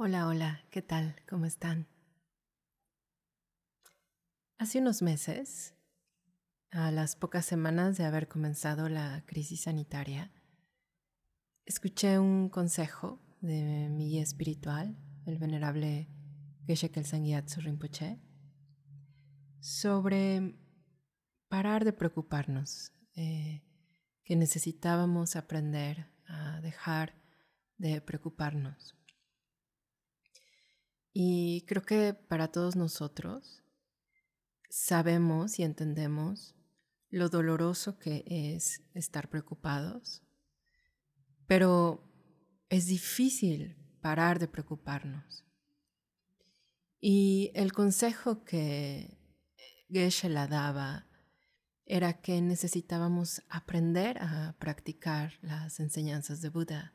Hola, hola, ¿qué tal? ¿Cómo están? Hace unos meses, a las pocas semanas de haber comenzado la crisis sanitaria, escuché un consejo de mi guía espiritual, el venerable Geshe Kelsang Rinpoche, sobre parar de preocuparnos, eh, que necesitábamos aprender a dejar de preocuparnos y creo que para todos nosotros sabemos y entendemos lo doloroso que es estar preocupados, pero es difícil parar de preocuparnos. Y el consejo que Geshe la daba era que necesitábamos aprender a practicar las enseñanzas de Buda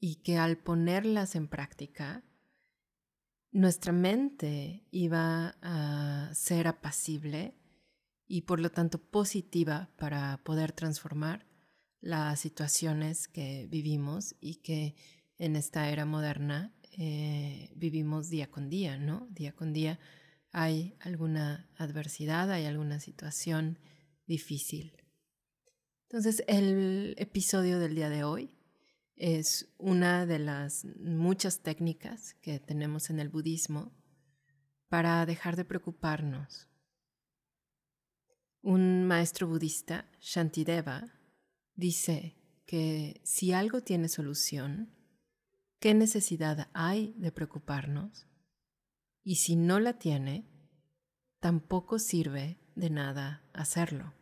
y que al ponerlas en práctica nuestra mente iba a ser apacible y por lo tanto positiva para poder transformar las situaciones que vivimos y que en esta era moderna eh, vivimos día con día, ¿no? Día con día hay alguna adversidad, hay alguna situación difícil. Entonces, el episodio del día de hoy es una de las muchas técnicas que tenemos en el budismo para dejar de preocuparnos. Un maestro budista, Shantideva, dice que si algo tiene solución, ¿qué necesidad hay de preocuparnos? Y si no la tiene, tampoco sirve de nada hacerlo.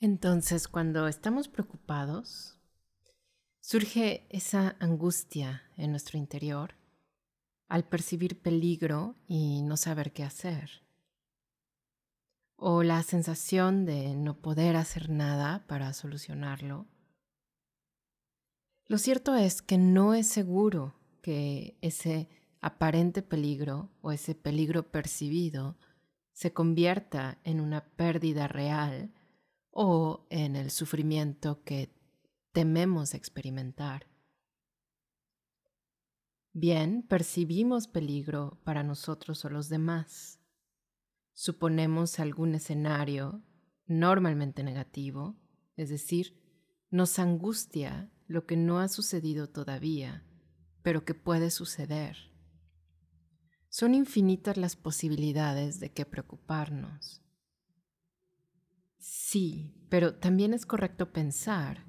Entonces, cuando estamos preocupados, surge esa angustia en nuestro interior al percibir peligro y no saber qué hacer. O la sensación de no poder hacer nada para solucionarlo. Lo cierto es que no es seguro que ese aparente peligro o ese peligro percibido se convierta en una pérdida real o en el sufrimiento que tememos experimentar. Bien, percibimos peligro para nosotros o los demás. Suponemos algún escenario normalmente negativo, es decir, nos angustia lo que no ha sucedido todavía, pero que puede suceder. Son infinitas las posibilidades de que preocuparnos. Sí, pero también es correcto pensar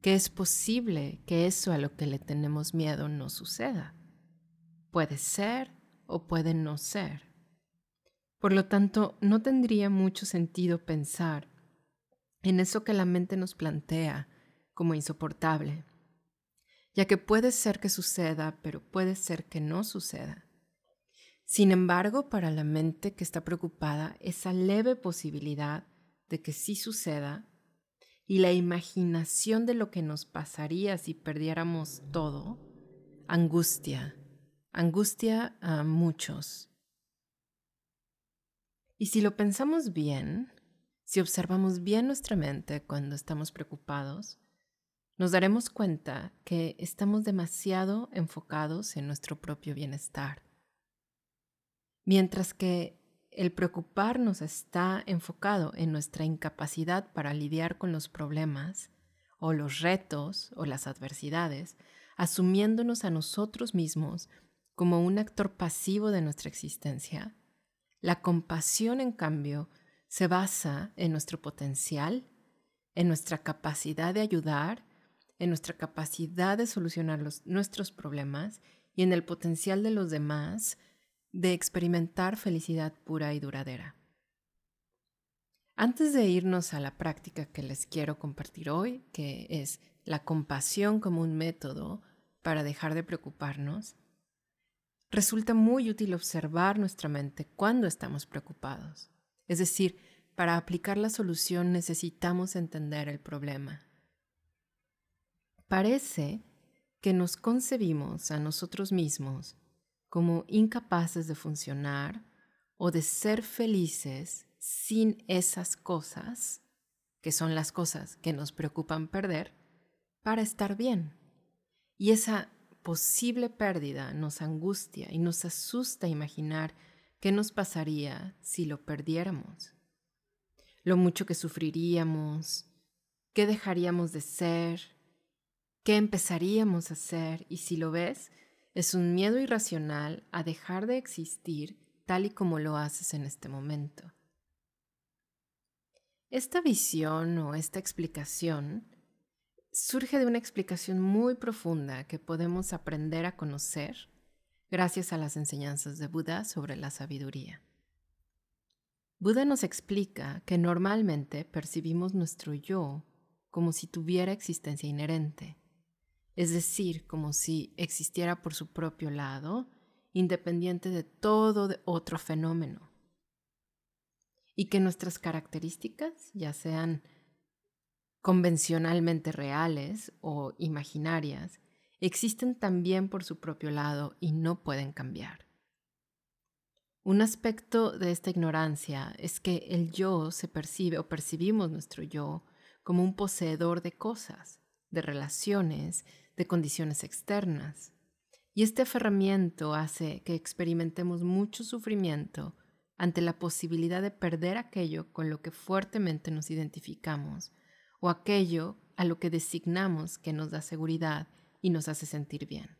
que es posible que eso a lo que le tenemos miedo no suceda. Puede ser o puede no ser. Por lo tanto, no tendría mucho sentido pensar en eso que la mente nos plantea como insoportable, ya que puede ser que suceda, pero puede ser que no suceda. Sin embargo, para la mente que está preocupada, esa leve posibilidad de que sí suceda y la imaginación de lo que nos pasaría si perdiéramos todo, angustia, angustia a muchos. Y si lo pensamos bien, si observamos bien nuestra mente cuando estamos preocupados, nos daremos cuenta que estamos demasiado enfocados en nuestro propio bienestar. Mientras que el preocuparnos está enfocado en nuestra incapacidad para lidiar con los problemas o los retos o las adversidades, asumiéndonos a nosotros mismos como un actor pasivo de nuestra existencia. La compasión, en cambio, se basa en nuestro potencial, en nuestra capacidad de ayudar, en nuestra capacidad de solucionar nuestros problemas y en el potencial de los demás de experimentar felicidad pura y duradera. Antes de irnos a la práctica que les quiero compartir hoy, que es la compasión como un método para dejar de preocuparnos, resulta muy útil observar nuestra mente cuando estamos preocupados. Es decir, para aplicar la solución necesitamos entender el problema. Parece que nos concebimos a nosotros mismos como incapaces de funcionar o de ser felices sin esas cosas, que son las cosas que nos preocupan perder, para estar bien. Y esa posible pérdida nos angustia y nos asusta imaginar qué nos pasaría si lo perdiéramos. Lo mucho que sufriríamos, qué dejaríamos de ser, qué empezaríamos a hacer y si lo ves, es un miedo irracional a dejar de existir tal y como lo haces en este momento. Esta visión o esta explicación surge de una explicación muy profunda que podemos aprender a conocer gracias a las enseñanzas de Buda sobre la sabiduría. Buda nos explica que normalmente percibimos nuestro yo como si tuviera existencia inherente es decir, como si existiera por su propio lado, independiente de todo otro fenómeno. Y que nuestras características, ya sean convencionalmente reales o imaginarias, existen también por su propio lado y no pueden cambiar. Un aspecto de esta ignorancia es que el yo se percibe o percibimos nuestro yo como un poseedor de cosas, de relaciones, de condiciones externas. Y este aferramiento hace que experimentemos mucho sufrimiento ante la posibilidad de perder aquello con lo que fuertemente nos identificamos o aquello a lo que designamos que nos da seguridad y nos hace sentir bien.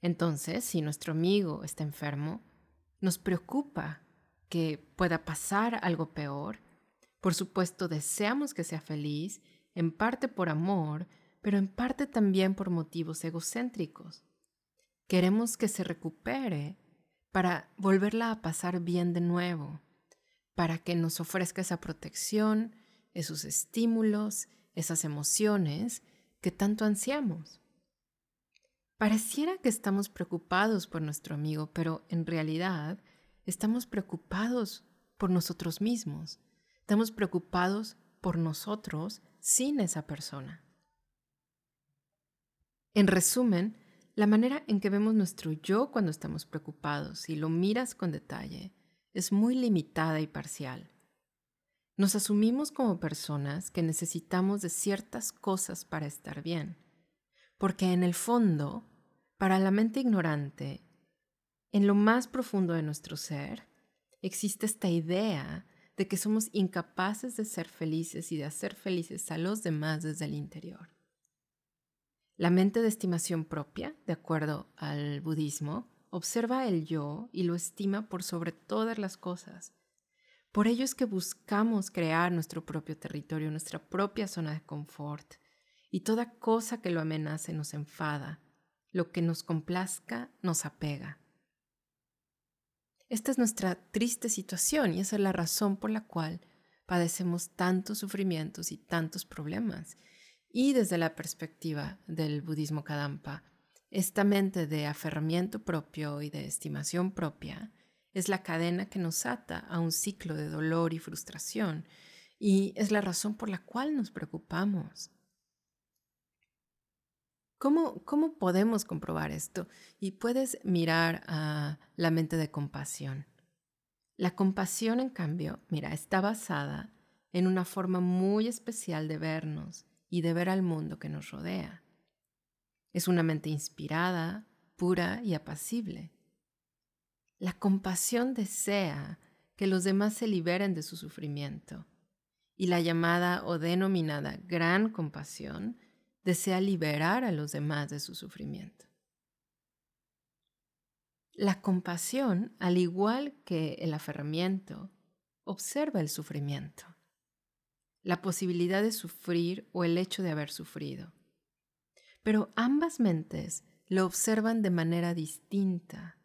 Entonces, si nuestro amigo está enfermo, nos preocupa que pueda pasar algo peor. Por supuesto, deseamos que sea feliz, en parte por amor, pero en parte también por motivos egocéntricos. Queremos que se recupere para volverla a pasar bien de nuevo, para que nos ofrezca esa protección, esos estímulos, esas emociones que tanto ansiamos. Pareciera que estamos preocupados por nuestro amigo, pero en realidad estamos preocupados por nosotros mismos. Estamos preocupados por nosotros sin esa persona. En resumen, la manera en que vemos nuestro yo cuando estamos preocupados y lo miras con detalle es muy limitada y parcial. Nos asumimos como personas que necesitamos de ciertas cosas para estar bien, porque en el fondo, para la mente ignorante, en lo más profundo de nuestro ser, existe esta idea de que somos incapaces de ser felices y de hacer felices a los demás desde el interior. La mente de estimación propia, de acuerdo al budismo, observa el yo y lo estima por sobre todas las cosas. Por ello es que buscamos crear nuestro propio territorio, nuestra propia zona de confort, y toda cosa que lo amenace nos enfada, lo que nos complazca nos apega. Esta es nuestra triste situación y esa es la razón por la cual padecemos tantos sufrimientos y tantos problemas y desde la perspectiva del budismo Kadampa, esta mente de aferramiento propio y de estimación propia es la cadena que nos ata a un ciclo de dolor y frustración y es la razón por la cual nos preocupamos. ¿Cómo, ¿Cómo podemos comprobar esto? Y puedes mirar a la mente de compasión. La compasión, en cambio, mira, está basada en una forma muy especial de vernos y de ver al mundo que nos rodea. Es una mente inspirada, pura y apacible. La compasión desea que los demás se liberen de su sufrimiento y la llamada o denominada gran compasión desea liberar a los demás de su sufrimiento. La compasión, al igual que el aferramiento, observa el sufrimiento la posibilidad de sufrir o el hecho de haber sufrido. Pero ambas mentes lo observan de manera distinta,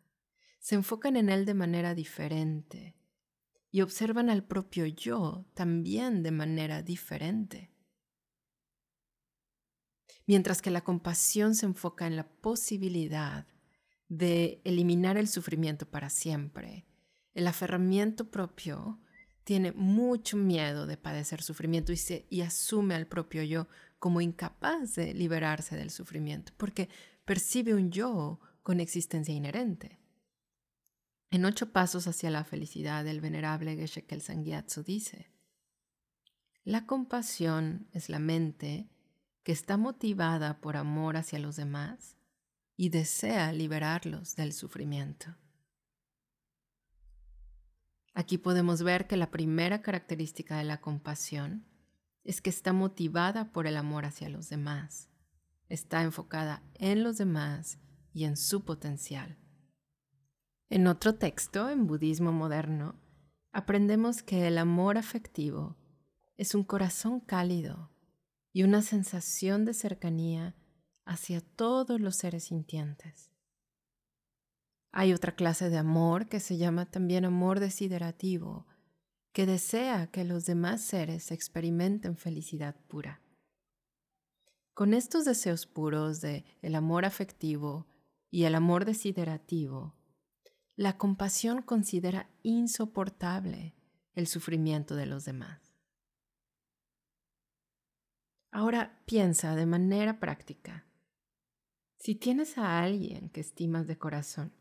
se enfocan en él de manera diferente y observan al propio yo también de manera diferente. Mientras que la compasión se enfoca en la posibilidad de eliminar el sufrimiento para siempre, el aferramiento propio tiene mucho miedo de padecer sufrimiento y, y asume al propio yo como incapaz de liberarse del sufrimiento, porque percibe un yo con existencia inherente. En ocho pasos hacia la felicidad, el venerable Geshe Kelsang dice, la compasión es la mente que está motivada por amor hacia los demás y desea liberarlos del sufrimiento. Aquí podemos ver que la primera característica de la compasión es que está motivada por el amor hacia los demás, está enfocada en los demás y en su potencial. En otro texto, en budismo moderno, aprendemos que el amor afectivo es un corazón cálido y una sensación de cercanía hacia todos los seres sintientes. Hay otra clase de amor que se llama también amor desiderativo, que desea que los demás seres experimenten felicidad pura. Con estos deseos puros de el amor afectivo y el amor desiderativo, la compasión considera insoportable el sufrimiento de los demás. Ahora piensa de manera práctica. Si tienes a alguien que estimas de corazón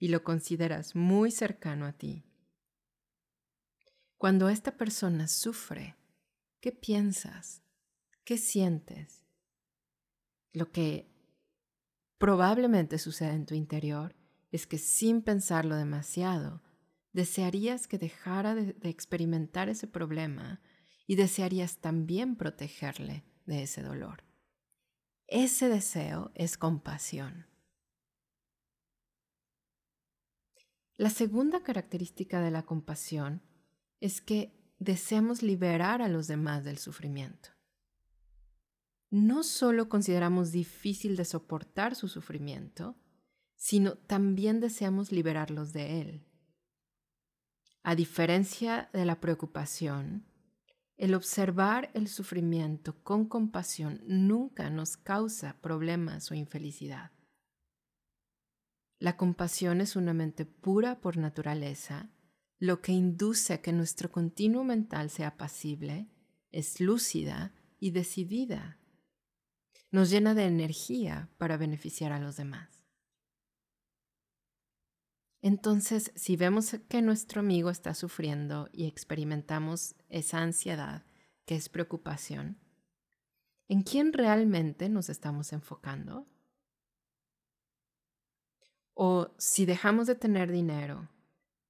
y lo consideras muy cercano a ti, cuando esta persona sufre, ¿qué piensas? ¿Qué sientes? Lo que probablemente sucede en tu interior es que sin pensarlo demasiado, desearías que dejara de, de experimentar ese problema y desearías también protegerle de ese dolor. Ese deseo es compasión. La segunda característica de la compasión es que deseamos liberar a los demás del sufrimiento. No solo consideramos difícil de soportar su sufrimiento, sino también deseamos liberarlos de él. A diferencia de la preocupación, el observar el sufrimiento con compasión nunca nos causa problemas o infelicidad. La compasión es una mente pura por naturaleza, lo que induce a que nuestro continuo mental sea apacible, es lúcida y decidida. Nos llena de energía para beneficiar a los demás. Entonces, si vemos que nuestro amigo está sufriendo y experimentamos esa ansiedad, que es preocupación, ¿en quién realmente nos estamos enfocando? O si dejamos de tener dinero,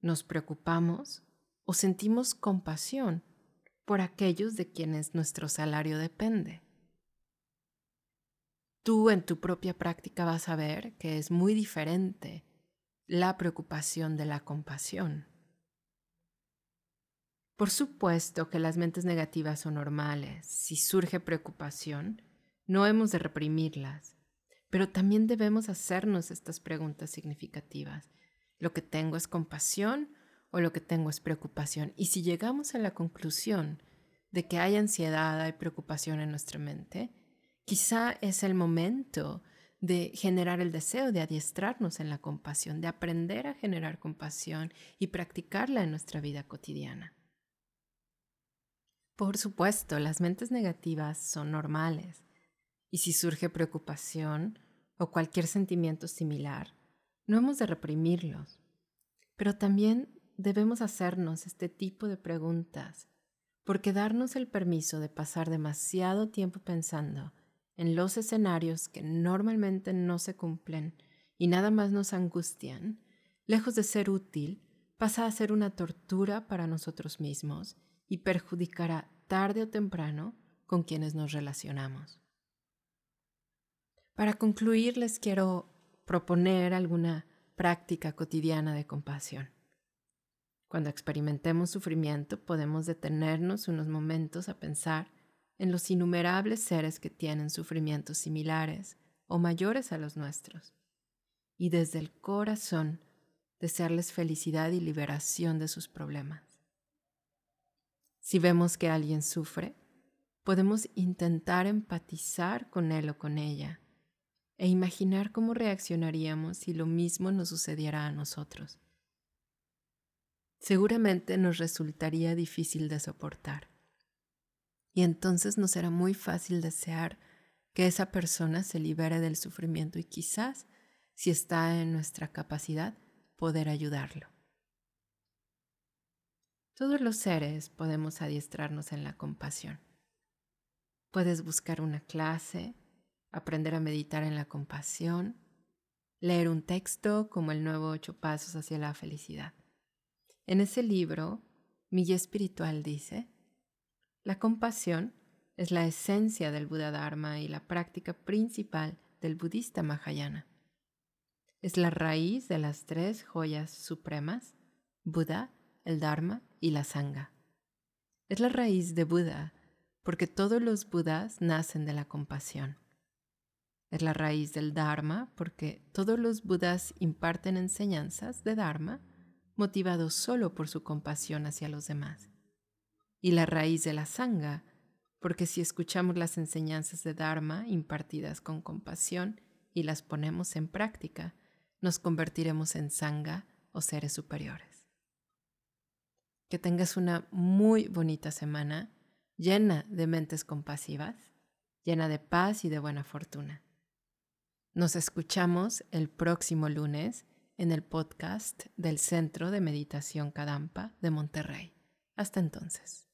nos preocupamos o sentimos compasión por aquellos de quienes nuestro salario depende. Tú en tu propia práctica vas a ver que es muy diferente la preocupación de la compasión. Por supuesto que las mentes negativas son normales. Si surge preocupación, no hemos de reprimirlas, pero también debemos hacernos estas preguntas significativas. ¿Lo que tengo es compasión o lo que tengo es preocupación? Y si llegamos a la conclusión de que hay ansiedad, hay preocupación en nuestra mente, quizá es el momento de generar el deseo de adiestrarnos en la compasión, de aprender a generar compasión y practicarla en nuestra vida cotidiana. Por supuesto, las mentes negativas son normales y si surge preocupación o cualquier sentimiento similar, no hemos de reprimirlos, pero también debemos hacernos este tipo de preguntas, porque darnos el permiso de pasar demasiado tiempo pensando en los escenarios que normalmente no se cumplen y nada más nos angustian, lejos de ser útil, pasa a ser una tortura para nosotros mismos y perjudicará tarde o temprano con quienes nos relacionamos. Para concluir, les quiero proponer alguna práctica cotidiana de compasión. Cuando experimentemos sufrimiento, podemos detenernos unos momentos a pensar en los innumerables seres que tienen sufrimientos similares o mayores a los nuestros, y desde el corazón desearles felicidad y liberación de sus problemas. Si vemos que alguien sufre, podemos intentar empatizar con él o con ella e imaginar cómo reaccionaríamos si lo mismo nos sucediera a nosotros. Seguramente nos resultaría difícil de soportar y entonces nos será muy fácil desear que esa persona se libere del sufrimiento y quizás, si está en nuestra capacidad, poder ayudarlo. Todos los seres podemos adiestrarnos en la compasión. Puedes buscar una clase, aprender a meditar en la compasión, leer un texto como el nuevo Ocho Pasos hacia la Felicidad. En ese libro, mi espiritual dice, la compasión es la esencia del Buda Dharma y la práctica principal del budista Mahayana. Es la raíz de las tres joyas supremas, Buda, el Dharma y la Sangha. Es la raíz de Buda porque todos los Budas nacen de la compasión. Es la raíz del Dharma porque todos los Budas imparten enseñanzas de Dharma motivados solo por su compasión hacia los demás. Y la raíz de la Sangha porque si escuchamos las enseñanzas de Dharma impartidas con compasión y las ponemos en práctica, nos convertiremos en Sangha o seres superiores. Que tengas una muy bonita semana llena de mentes compasivas, llena de paz y de buena fortuna. Nos escuchamos el próximo lunes en el podcast del Centro de Meditación Kadampa de Monterrey. Hasta entonces.